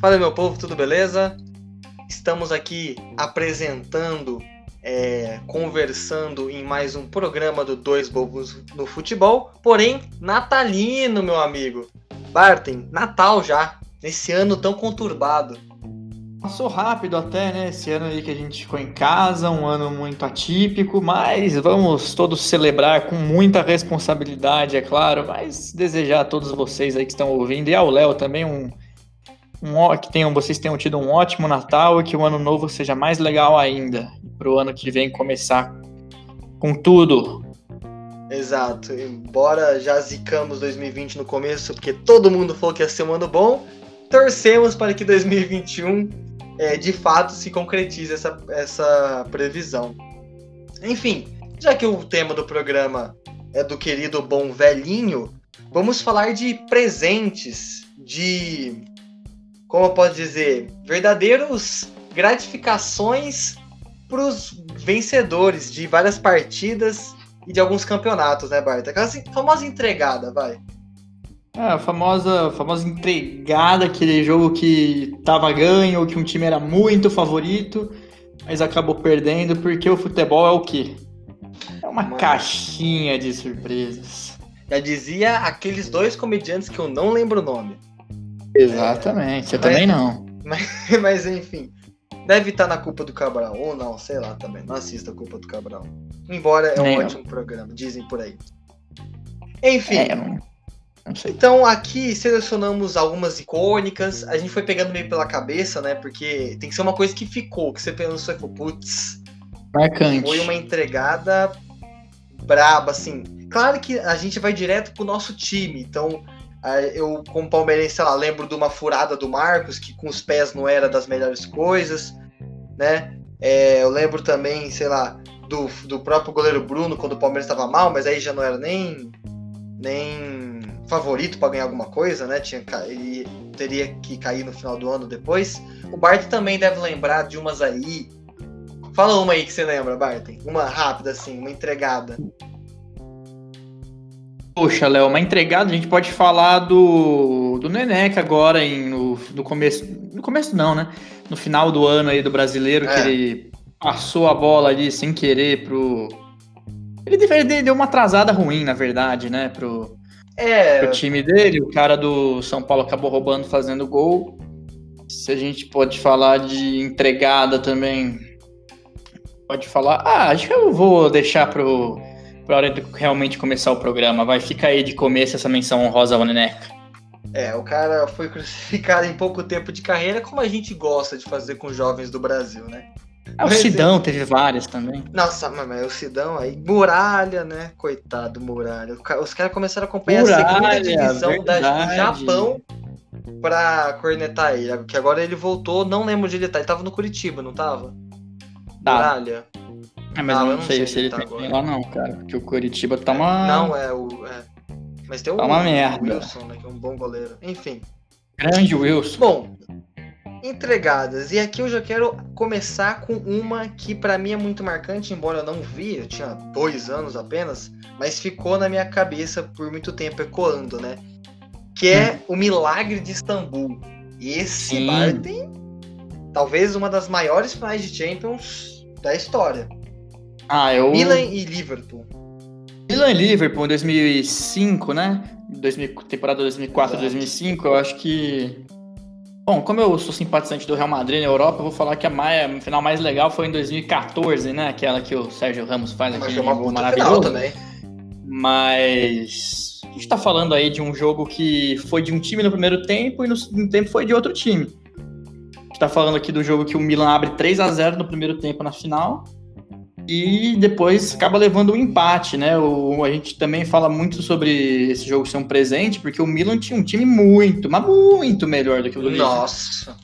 Fala meu povo, tudo beleza? Estamos aqui apresentando, é, conversando em mais um programa do Dois Bobos no Futebol, porém natalino, meu amigo. Bartem, Natal já, nesse ano tão conturbado. Passou rápido até, né? Esse ano aí que a gente ficou em casa, um ano muito atípico, mas vamos todos celebrar com muita responsabilidade, é claro, mas desejar a todos vocês aí que estão ouvindo e ao Léo também um, um que tenham, vocês tenham tido um ótimo Natal e que o ano novo seja mais legal ainda, para o ano que vem começar com tudo. Exato, embora já zicamos 2020 no começo, porque todo mundo falou que ia ser um ano bom, torcemos para que 2021 é, de fato se concretize essa, essa previsão. Enfim, já que o tema do programa é do querido bom velhinho, vamos falar de presentes, de. Como eu posso dizer? Verdadeiros gratificações para os vencedores de várias partidas e de alguns campeonatos, né, Bart? Aquela famosa entregada, vai. É, a famosa, famosa entregada, aquele jogo que tava ganho, ou que um time era muito favorito, mas acabou perdendo, porque o futebol é o quê? É uma Mano. caixinha de surpresas. Já dizia aqueles dois comediantes que eu não lembro o nome. Exatamente, é, você mas, também não. Mas, mas, enfim, deve estar na culpa do Cabral, ou não, sei lá também. Não assista a culpa do Cabral. Embora é um Nem ótimo eu. programa, dizem por aí. Enfim. É, não... Então aqui selecionamos algumas icônicas. A gente foi pegando meio pela cabeça, né? Porque tem que ser uma coisa que ficou, que você pensou e falou, putz. Marcante. Foi uma entregada braba, assim. Claro que a gente vai direto pro nosso time. Então, eu, como palmeirense, sei lá, lembro de uma furada do Marcos, que com os pés não era das melhores coisas, né? É, eu lembro também, sei lá, do, do próprio goleiro Bruno, quando o Palmeiras estava mal, mas aí já não era nem. nem favorito para ganhar alguma coisa, né? Tinha, ele teria que cair no final do ano depois. O Bart também deve lembrar de umas aí. Fala uma aí que você lembra, Bart. Uma rápida, assim, uma entregada. Poxa, Léo, uma entregada, a gente pode falar do, do Neneca agora, em, no, no começo. No começo não, né? No final do ano aí do brasileiro, é. que ele passou a bola ali sem querer pro. Ele, ele deu uma atrasada ruim, na verdade, né? Pro, é. O time dele, o cara do São Paulo acabou roubando, fazendo gol. Se a gente pode falar de entregada também, pode falar. Ah, acho que eu vou deixar pro, pra hora de realmente começar o programa. Vai, ficar aí de começo essa menção honrosa ao Neneca. É, o cara foi crucificado em pouco tempo de carreira, como a gente gosta de fazer com jovens do Brasil, né? Ah, o Sidão teve várias também. Nossa, mas o Sidão aí, Muralha, né? Coitado, Muralha. Os caras começaram a acompanhar Muralha, a segunda divisão da, do Japão pra cornetar ele. Que agora ele voltou, não lembro onde ele tá. Ele tava no Curitiba, não tava? Tá. Muralha. É, mas ah, eu não, sei, sei se ele, tá tem lá não, cara. Porque o Curitiba tá uma. Não, é o. É. Mas tem o, tá uma merda. Wilson, né? Que é um bom goleiro. Enfim. Grande Wilson. Bom, entregadas. E aqui eu já quero começar com uma que para mim é muito marcante, embora eu não vi, eu tinha dois anos apenas, mas ficou na minha cabeça por muito tempo ecoando, né? Que é hum. o Milagre de Istambul. E esse Sim. bar tem talvez uma das maiores finais de Champions da história. Ah, eu... Milan e Liverpool. Milan e Liverpool em 2005, né? 2000, temporada 2004 2005, eu acho que Bom, como eu sou simpatizante do Real Madrid na Europa, eu vou falar que a, mais, a final mais legal foi em 2014, né? Aquela que o Sérgio Ramos faz aqui gol maravilhoso. também. Mas a gente tá falando aí de um jogo que foi de um time no primeiro tempo e no segundo tempo foi de outro time. A gente tá falando aqui do jogo que o Milan abre 3 a 0 no primeiro tempo na final e depois acaba levando um empate, né? O, a gente também fala muito sobre esse jogo ser um presente, porque o Milan tinha um time muito, mas muito melhor do que o do Nossa.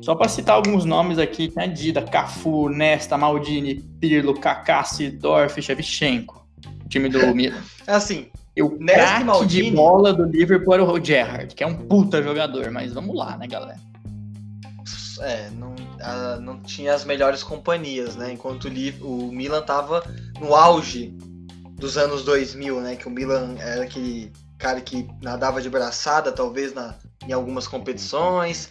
Só para citar alguns nomes aqui, né? Dida, Cafu, Nesta, Maldini, Pirlo, Kaká, Sidorf, Shevchenko. O time do Milan. É assim, e o craque de bola do Liverpool era o Gerrard, que é um puta jogador, mas vamos lá, né, galera? É, não, a, não tinha as melhores companhias, né? Enquanto o, o Milan tava no auge dos anos 2000, né? Que o Milan era aquele cara que nadava de braçada, talvez, na, em algumas competições.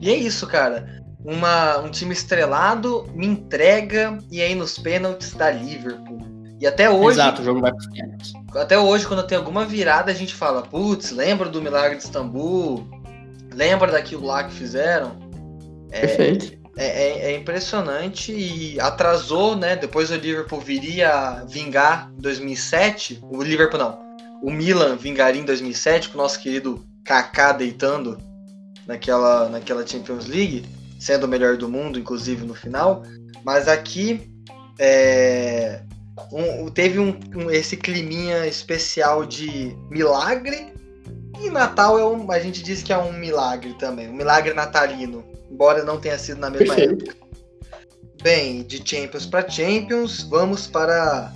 E é isso, cara. Uma, um time estrelado me entrega e aí nos pênaltis da Liverpool. E até hoje. Exato, o jogo vai pros pênaltis. Até hoje, quando tem alguma virada, a gente fala: putz, lembra do milagre de Istambul? Lembra daquilo lá que fizeram? É, Perfeito. É, é, é, impressionante e atrasou, né? Depois o Liverpool viria vingar em 2007. O Liverpool não. O Milan vingaria em 2007 com o nosso querido Kaká deitando naquela, naquela Champions League, sendo o melhor do mundo, inclusive no final. Mas aqui é, um, teve um, um, esse climinha especial de milagre. E Natal é um, a gente diz que é um milagre também, um milagre natalino, embora não tenha sido na mesma Perfeito. época. Bem, de Champions para Champions, vamos para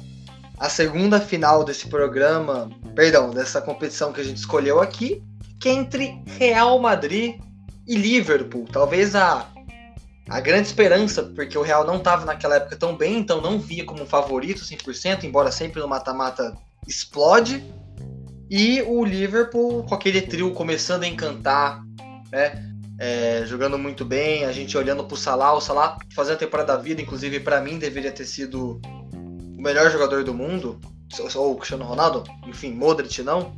a segunda final desse programa, perdão, dessa competição que a gente escolheu aqui, que é entre Real Madrid e Liverpool. Talvez a, a grande esperança, porque o Real não estava naquela época tão bem, então não via como favorito 100%, embora sempre no mata-mata explode. E o Liverpool, com aquele trio começando a encantar, né? É, jogando muito bem, a gente olhando pro Salah, o Salah fazendo a temporada da vida, inclusive para mim deveria ter sido o melhor jogador do mundo, ou o Cristiano Ronaldo, enfim, Modric não,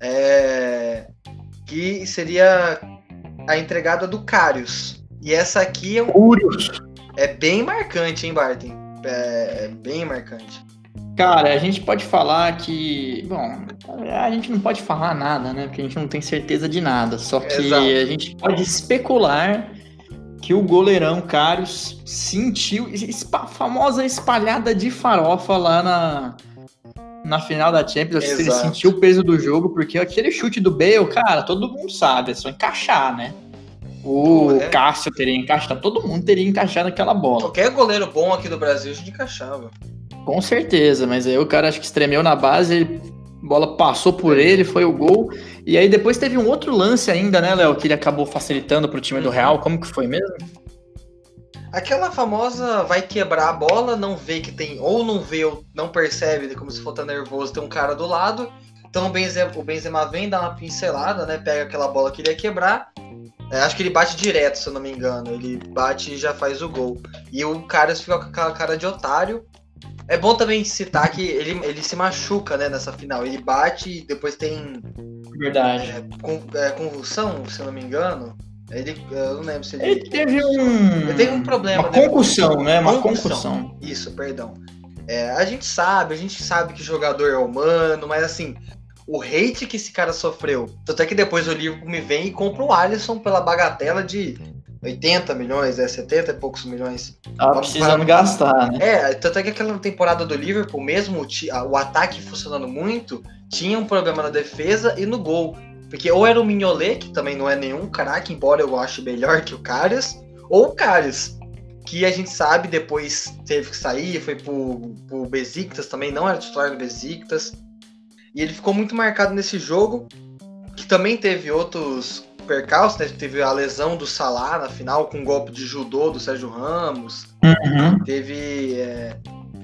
é, que seria a entregada do Carius. E essa aqui é, um, é bem marcante, hein, Barton? É, é, bem marcante. Cara, a gente pode falar que. Bom, a gente não pode falar nada, né? Porque a gente não tem certeza de nada. Só que Exato. a gente pode especular que o goleirão Carius sentiu a famosa espalhada de farofa lá na, na final da Champions, Exato. ele sentiu o peso do jogo, porque aquele chute do Bale, cara, todo mundo sabe, é só encaixar, né? O é. Cássio teria encaixado, todo mundo teria encaixado aquela bola. Qualquer goleiro bom aqui do Brasil a gente encaixava. Com certeza, mas aí o cara acho que estremeu na base, a bola passou por ele, foi o gol. E aí depois teve um outro lance ainda, né, Léo, que ele acabou facilitando pro time do uhum. Real. Como que foi mesmo? Aquela famosa vai quebrar a bola, não vê que tem, ou não vê, ou não percebe, como se for tá nervoso, tem um cara do lado. Então o Benzema, o Benzema vem, dá uma pincelada, né? Pega aquela bola que ele ia quebrar. É, acho que ele bate direto, se eu não me engano. Ele bate e já faz o gol. E o cara fica com aquela cara de otário. É bom também citar que ele, ele se machuca, né, nessa final. Ele bate e depois tem. Verdade. É, com, é, convulsão, se eu não me engano. Ele, eu não lembro se ele. Ele teve um. Ele teve um problema. Uma né? concussão, né? Uma concussão. concussão. Isso, perdão. É, a gente sabe, a gente sabe que jogador é humano, mas assim, o hate que esse cara sofreu. Tanto é que depois o livro me vem e compra o Alisson pela bagatela de 80 milhões, é 70 e poucos milhões. Tá precisando gastar, né? É, tanto é que aquela temporada do Liverpool, mesmo o, ataque funcionando muito, tinha um problema na defesa e no gol. Porque ou era o Mignolet, que também não é nenhum craque, embora eu ache melhor que o Karius, ou o Karius, que a gente sabe depois teve que sair, foi pro, pro Besiktas também, não era titular do Besiktas. E ele ficou muito marcado nesse jogo, que também teve outros percalços, né? Teve a lesão do Salah na final, com um golpe de judô do Sérgio Ramos. Uhum. Teve... É,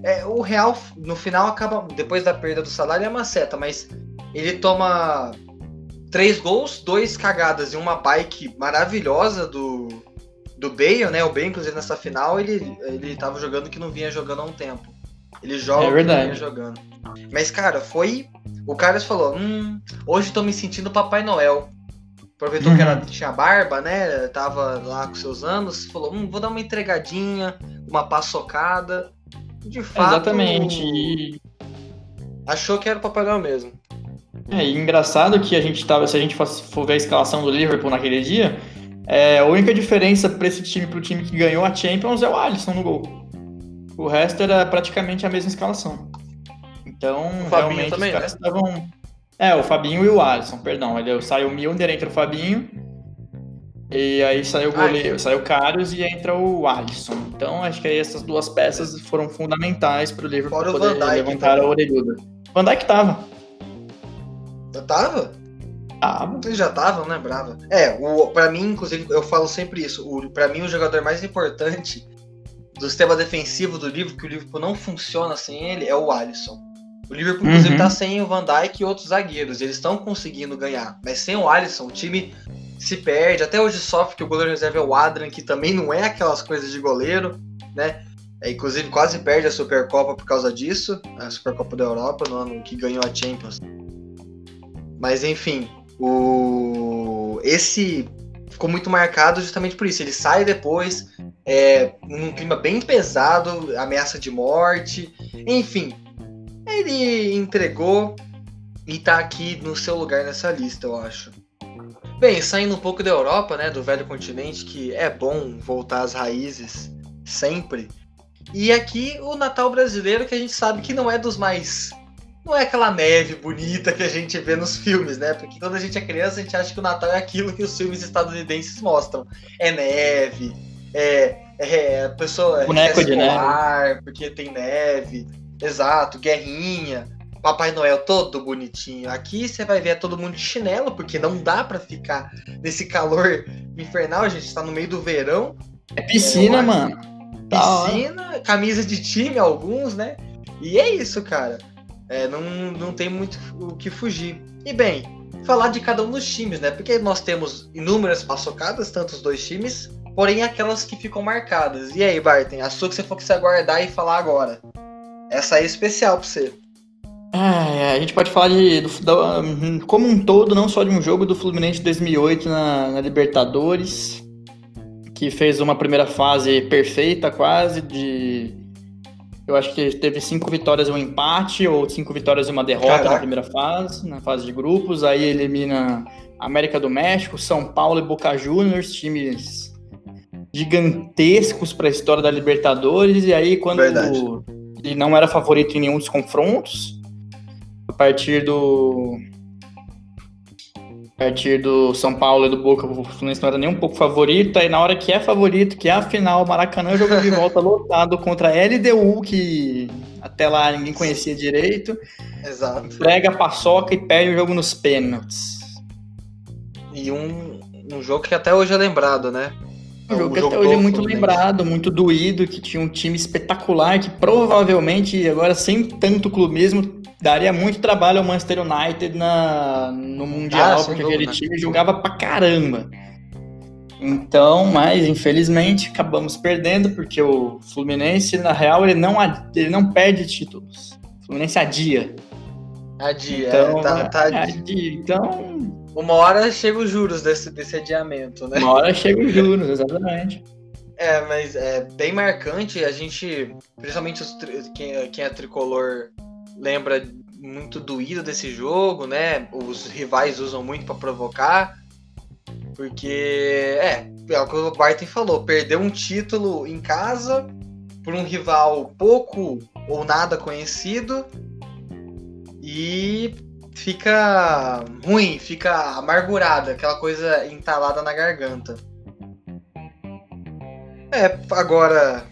é, o Real, no final, acaba... Depois da perda do Salah, ele é uma seta, mas ele toma três gols, dois cagadas e uma bike maravilhosa do, do Bale, né? O Bale, inclusive, nessa final, ele, ele tava jogando que não vinha jogando há um tempo. Ele joga é verdade. vinha jogando. Mas, cara, foi. O Carlos falou: hum, hoje tô me sentindo Papai Noel. Aproveitou uhum. que ela tinha barba, né? Tava lá com seus anos. Falou: hum, vou dar uma entregadinha, uma paçocada. De fato. Exatamente. Achou que era o Papai Noel mesmo. É, e engraçado que a gente tava, se a gente for ver a escalação do Liverpool naquele dia, é, a única diferença para esse time, pro time que ganhou a Champions, é o Alisson no gol. O resto era praticamente a mesma escalação. Então, o realmente também, os caras né? É, o Fabinho e o Alisson, perdão. Ele saiu o Milner, entra o Fabinho. E aí saiu o goleiro, saiu o Carlos e entra o Alisson. Então acho que aí essas duas peças foram fundamentais para o Liverpool poder levantar a orelhuda. Van Dijk tava. Já tava? Tava. Ele já tava, não lembrava. É, o, pra mim, inclusive, eu falo sempre isso. O, pra mim, o jogador mais importante do sistema defensivo do livro, que o Liverpool não funciona sem ele, é o Alisson. O Liverpool, uhum. inclusive, tá sem o Van Dijk e outros zagueiros. Eles estão conseguindo ganhar. Mas sem o Alisson, o time se perde. Até hoje sofre que o goleiro reserva é o Adrian, que também não é aquelas coisas de goleiro, né? É, inclusive quase perde a Supercopa por causa disso, a Supercopa da Europa, no ano que ganhou a Champions. Mas enfim, o esse ficou muito marcado justamente por isso. Ele sai depois, é, num clima bem pesado, ameaça de morte, enfim. Ele entregou e tá aqui no seu lugar nessa lista, eu acho. Bem, saindo um pouco da Europa, né, do velho continente, que é bom voltar às raízes sempre. E aqui o Natal brasileiro, que a gente sabe que não é dos mais. Não é aquela neve bonita que a gente vê nos filmes, né? Porque quando a gente é criança, a gente acha que o Natal é aquilo que os filmes estadunidenses mostram. É neve, é. é a pessoa. Boneco de neve. Porque tem neve. Exato, guerrinha. Papai Noel todo bonitinho. Aqui você vai ver todo mundo de chinelo, porque não dá para ficar nesse calor infernal. A gente tá no meio do verão. É piscina, é, mano. Piscina, camisa de time, alguns, né? E é isso, cara. É, não, não tem muito o que fugir. E bem, falar de cada um dos times, né? Porque nós temos inúmeras paçocadas, tanto os dois times, porém aquelas que ficam marcadas. E aí, Barton, a sua que você for que se aguardar e falar agora. Essa aí é especial pra você. É, a gente pode falar de, do, como um todo, não só de um jogo do Fluminense 2008 na, na, Libertadores, que fez uma primeira fase perfeita quase, de... Eu acho que teve cinco vitórias e um empate, ou cinco vitórias e uma derrota Caraca. na primeira fase, na fase de grupos. Aí elimina América do México, São Paulo e Boca Juniors, times gigantescos para a história da Libertadores. E aí, quando Verdade. Ele não era favorito em nenhum dos confrontos, partir do. A partir do São Paulo e do Boca, o Fluminense não era nem um pouco favorito. Aí na hora que é favorito, que é a final, Maracanã, jogo de volta lotado contra a LDU, que até lá ninguém conhecia direito. Exato. Entrega paçoca e perde o jogo nos pênaltis. E um, um jogo que até hoje é lembrado, né? Um jogo que até hoje é muito lembrado, muito doído, que tinha um time espetacular, que provavelmente, agora sem tanto clubismo, daria muito trabalho ao Manchester United na, no Mundial, ah, porque aquele time jogava pra caramba. Então, mas infelizmente acabamos perdendo, porque o Fluminense, na real, ele não, ele não perde títulos. O Fluminense adia. Adia, então, é, tá, tá adia. Então. Uma hora chega os juros desse, desse adiamento, né? Uma hora chega os juros, exatamente. É, mas é bem marcante. A gente, principalmente os, quem, quem é tricolor lembra muito doído desse jogo, né? Os rivais usam muito para provocar. Porque, é, é o que o Barton falou, perder um título em casa por um rival pouco ou nada conhecido e fica ruim, fica amargurada, aquela coisa entalada na garganta. É, agora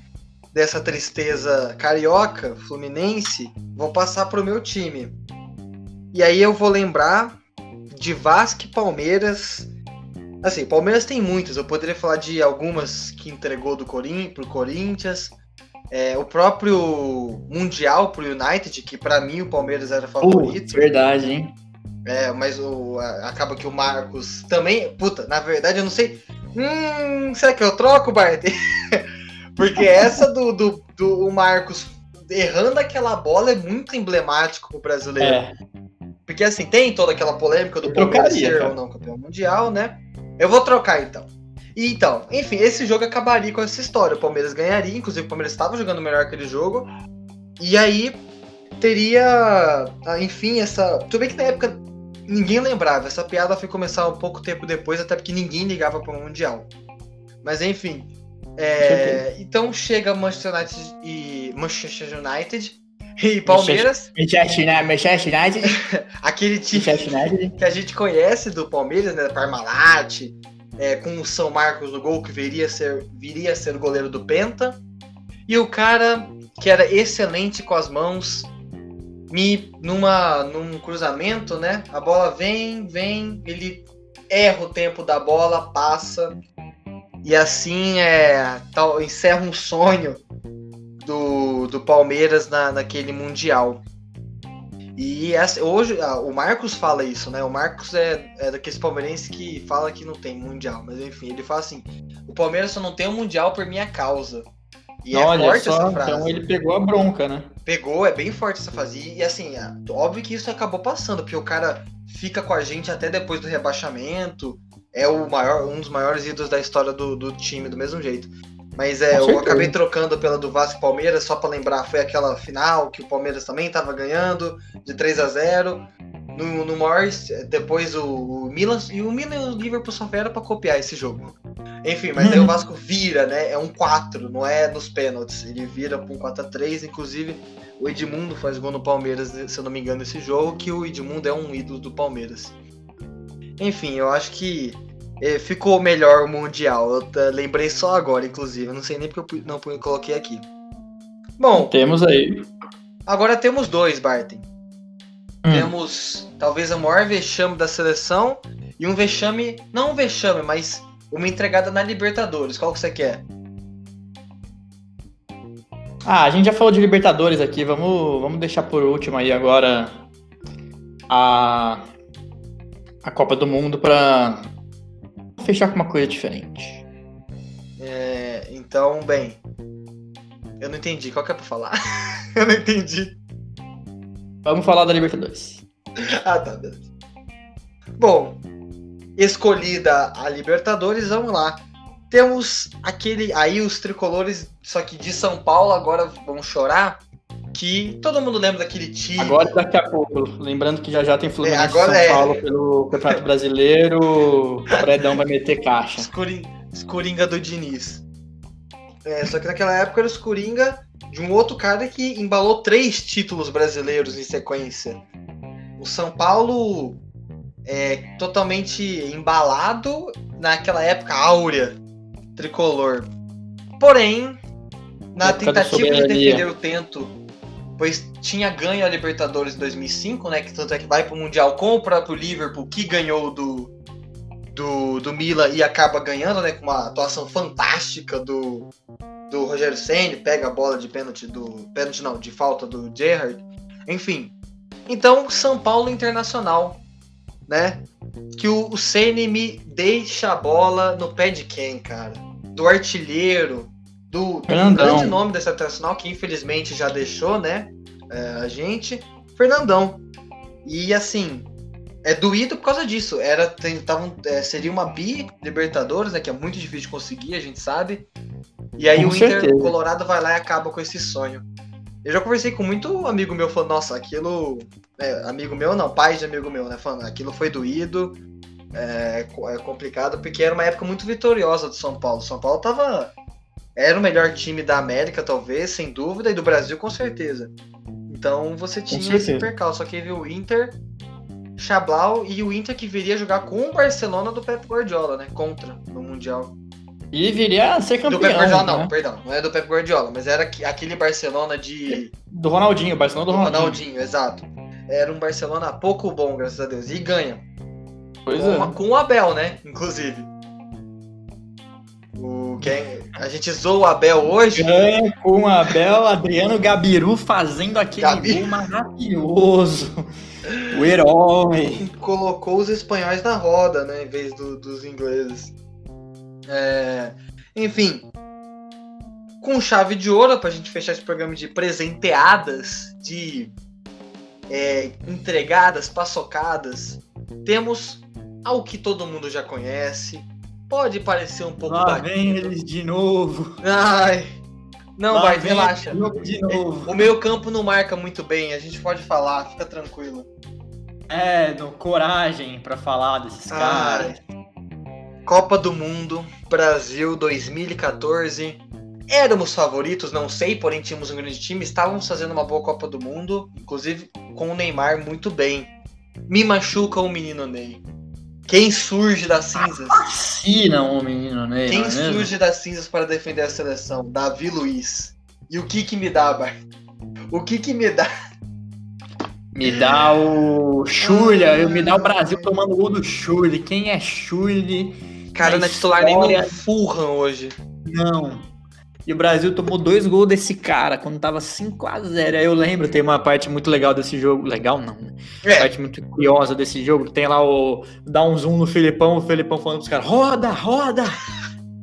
dessa tristeza carioca, fluminense, vou passar pro meu time. E aí eu vou lembrar de Vasco e Palmeiras. Assim, Palmeiras tem muitas, eu poderia falar de algumas que entregou do Corin pro Corinthians. É, o próprio Mundial pro United, que para mim o Palmeiras era favorito. Uh, verdade, hein? É, mas o, acaba que o Marcos também. Puta, na verdade eu não sei. Hum, será que eu troco, Bart? Porque essa do, do, do Marcos errando aquela bola é muito emblemático pro brasileiro. É. Porque assim, tem toda aquela polêmica do Palmeiras ser ou não campeão mundial, né? Eu vou trocar então. E, então, enfim, esse jogo acabaria com essa história. O Palmeiras ganharia, inclusive o Palmeiras estava jogando melhor aquele jogo. E aí teria, ah, enfim, essa. Tudo bem que na época ninguém lembrava. Essa piada foi começar um pouco tempo depois, até porque ninguém ligava para o Mundial. Mas enfim, é, então chega Manchester United e Manchester United e Palmeiras. Manchester United. aquele time que a gente conhece do Palmeiras, né? Parmalat, é, com o São Marcos no gol, que viria ser, viria a ser goleiro do Penta. E o cara que era excelente com as mãos, me numa num cruzamento, né? A bola vem, vem, ele erra o tempo da bola, passa e assim é, tal, encerra um sonho do, do Palmeiras na, naquele Mundial. E essa, hoje ah, o Marcos fala isso, né? O Marcos é, é daqueles palmeirenses que fala que não tem mundial, mas enfim, ele fala assim: o Palmeiras só não tem um mundial por minha causa. E é Olha forte só, essa frase. Então ele pegou a bronca, né? Pegou, é bem forte essa frase. E assim, é, óbvio que isso acabou passando, porque o cara fica com a gente até depois do rebaixamento. É o maior, um dos maiores ídolos da história do, do time, do mesmo jeito. Mas é, eu acabei trocando pela do Vasco Palmeiras, só para lembrar, foi aquela final que o Palmeiras também estava ganhando, de 3 a 0 no, no Morris, depois o, o, Milan e o Milan e o Liverpool só vieram para copiar esse jogo. Enfim, mas aí o Vasco vira, né? É um 4, não é nos pênaltis. Ele vira para um 4 a 3 inclusive o Edmundo faz gol no Palmeiras, se eu não me engano, esse jogo, que o Edmundo é um ídolo do Palmeiras. Enfim, eu acho que é, ficou melhor o Mundial. Eu lembrei só agora, inclusive. Eu não sei nem porque eu não coloquei aqui. Bom. Temos aí. Agora temos dois, Barton. Hum. Temos talvez o maior vexame da seleção e um vexame. Não um vexame, mas uma entregada na Libertadores. Qual que você quer? Ah, a gente já falou de Libertadores aqui. Vamos, vamos deixar por último aí agora a, a Copa do Mundo para fechar com uma coisa diferente. É, então, bem. Eu não entendi. Qual que é pra falar? eu não entendi. Vamos falar da Libertadores. ah, tá, beleza. Bom, escolhida a Libertadores, vamos lá. Temos aquele. Aí os tricolores, só que de São Paulo, agora vão chorar. Que todo mundo lembra daquele time. Agora daqui a pouco. Lembrando que já já tem Fluminense é, agora São é... Paulo pelo Campeonato Brasileiro. o Fredão vai meter caixa. Escoringa do Diniz. É, só que naquela época era os Coringa de um outro cara que embalou três títulos brasileiros em sequência. O São Paulo é totalmente embalado naquela época áurea tricolor. Porém, na tentativa de defender o tento, pois tinha ganho a Libertadores em 2005, né, que tanto é que vai para o Mundial com o próprio Liverpool, que ganhou do, do, do Milan e acaba ganhando, né, com uma atuação fantástica do, do Rogério Senni, pega a bola de pênalti do pênalti não, de falta do Gerrard. Enfim. Então, São Paulo Internacional, né? Que o, o Senni me deixa a bola no pé de quem, cara? Do artilheiro, do, do grande nome dessa internacional, que infelizmente já deixou, né? É, a gente, Fernandão. E assim, é doído por causa disso. Era, tentavam, é, seria uma bi Libertadores, né? Que é muito difícil de conseguir, a gente sabe. E aí com o Inter certeza. Colorado vai lá e acaba com esse sonho. Eu já conversei com muito amigo meu falando, nossa, aquilo. É, amigo meu não, pai de amigo meu, né? Falando, aquilo foi doído. É, é complicado, porque era uma época muito vitoriosa do São Paulo. São Paulo tava. Era o melhor time da América, talvez, sem dúvida, e do Brasil, com certeza. Então você tinha esse percalço. Só que viu o Inter, Chablau e o Inter que viria jogar com o Barcelona do Pep Guardiola, né? Contra no Mundial. E viria a ser campeão. Do Pep Guardiola, né? não, perdão. Não é do Pep Guardiola, mas era aquele Barcelona de. Do Ronaldinho, Barcelona do Ronaldinho. Ronaldinho, exato. Era um Barcelona pouco bom, graças a Deus. E ganha. Pois com, é. Com o Abel, né? Inclusive. O, quem, a gente zoou o Abel hoje. Ganha com o Abel, Adriano Gabiru fazendo aquele Gabi... gol maravilhoso. O herói. Colocou os espanhóis na roda, né? Em vez do, dos ingleses. É, enfim, com chave de ouro para a gente fechar esse programa de presenteadas, de é, entregadas, paçocadas, temos ao que todo mundo já conhece. Pode parecer um pouco. Lá vem eles de novo. Ai. Não, Lá vai, relaxa. De novo. O meio campo não marca muito bem, a gente pode falar, fica tranquilo. É, no coragem para falar desses Ai. caras. Copa do Mundo, Brasil 2014. Éramos favoritos, não sei, porém tínhamos um grande time, estávamos fazendo uma boa Copa do Mundo, inclusive com o Neymar muito bem. Me machuca o menino Ney. Quem surge das cinzas? Fascina o menino Ney. Quem é surge das cinzas para defender a seleção? Davi Luiz. E o que que me dá, Bar? O que que me dá? Me dá o Chulha, me dá o Brasil tomando gol do Chulha. Quem é Chulha? Cara, não é titular nem no Fulham hoje. Não. E o Brasil tomou dois gols desse cara quando tava 5x0. Aí eu lembro, tem uma parte muito legal desse jogo. Legal não, né? É. Parte muito curiosa desse jogo. Tem lá o. Dá um zoom no Filipão, o Filipão falando pros caras: roda, roda!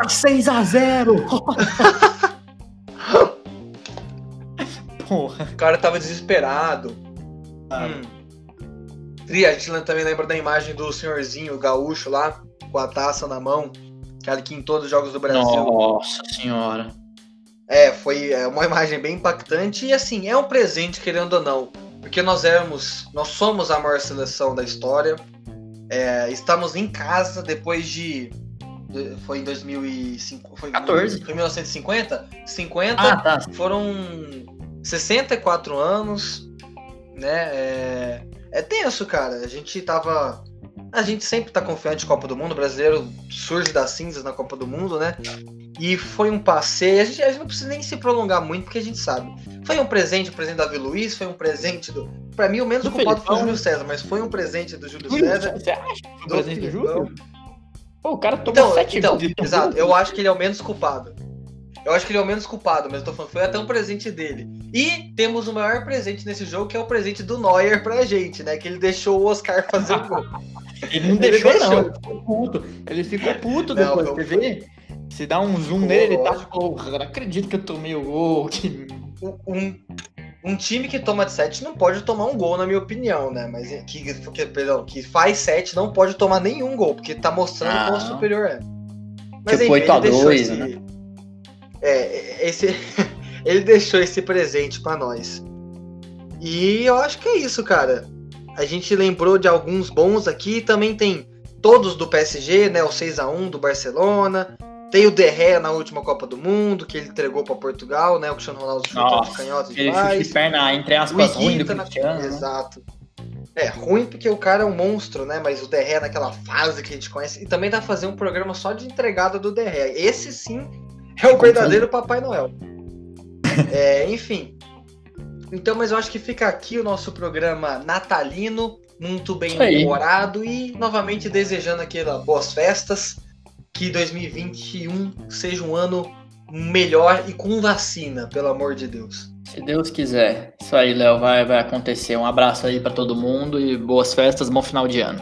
6x0! Porra. O cara tava desesperado. Ah. Hum. Tri, a gente também lembra da imagem do senhorzinho gaúcho lá, com a taça na mão. Cara que em todos os jogos do Brasil. Nossa senhora. É, foi é, uma imagem bem impactante e assim, é um presente, querendo ou não. Porque nós éramos, nós somos a maior seleção da história. É, estamos em casa depois de. Foi em 2005. Foi, 14. Foi em 1950? 50 ah, tá. foram 64 anos, né? É, é tenso, cara. A gente tava. A gente sempre tá confiante em Copa do Mundo. O brasileiro surge das cinzas na Copa do Mundo, né? E foi um passeio. A gente, a gente não precisa nem se prolongar muito, porque a gente sabe. Foi um presente, o presente do Davi Luiz, foi um presente do. Pra mim, o menos do culpado foi o Júlio César, mas foi um presente do Júlio César. Você acha que foi um presente do Júlio? Pô, o cara tomou então, sete então, Exato, eu acho que ele é o menos culpado. Eu acho que ele é o menos culpado, mas eu tô falando, foi até um presente dele. E temos o maior presente nesse jogo, que é o presente do Neuer pra gente, né? Que ele deixou o Oscar fazer o gol. ele não deixou, ele não. Ele ficou puto. Ele ficou puto depois, não, você vê? Se dá um zoom nele, ele tá, porra, não acredito que eu tomei o gol. Que... Um, um time que toma de 7 não pode tomar um gol, na minha opinião, né? Mas que, que, perdão, que faz 7 não pode tomar nenhum gol, porque tá mostrando ah. quão superior é. Mas tipo, 8 a 2 né? É, esse, ele deixou esse presente para nós. E eu acho que é isso, cara. A gente lembrou de alguns bons aqui, também tem todos do PSG, né? O 6 a 1 do Barcelona. Tem o Derré na última Copa do Mundo, que ele entregou para Portugal, né? O Cristiano Ronaldo chutou de canhota ele demais. de perna, entre aspas, ruim do Cristiano. Na... Exato. É, ruim porque o cara é um monstro, né? Mas o Derré naquela fase que a gente conhece. E também dá pra fazer um programa só de entregada do Derré. Esse sim é o verdadeiro Papai Noel. É, enfim. Então, mas eu acho que fica aqui o nosso programa natalino, muito bem humorado e novamente desejando aquelas boas festas. Que 2021 seja um ano melhor e com vacina, pelo amor de Deus. Se Deus quiser. Isso aí, Léo, vai, vai acontecer. Um abraço aí para todo mundo e boas festas, bom final de ano.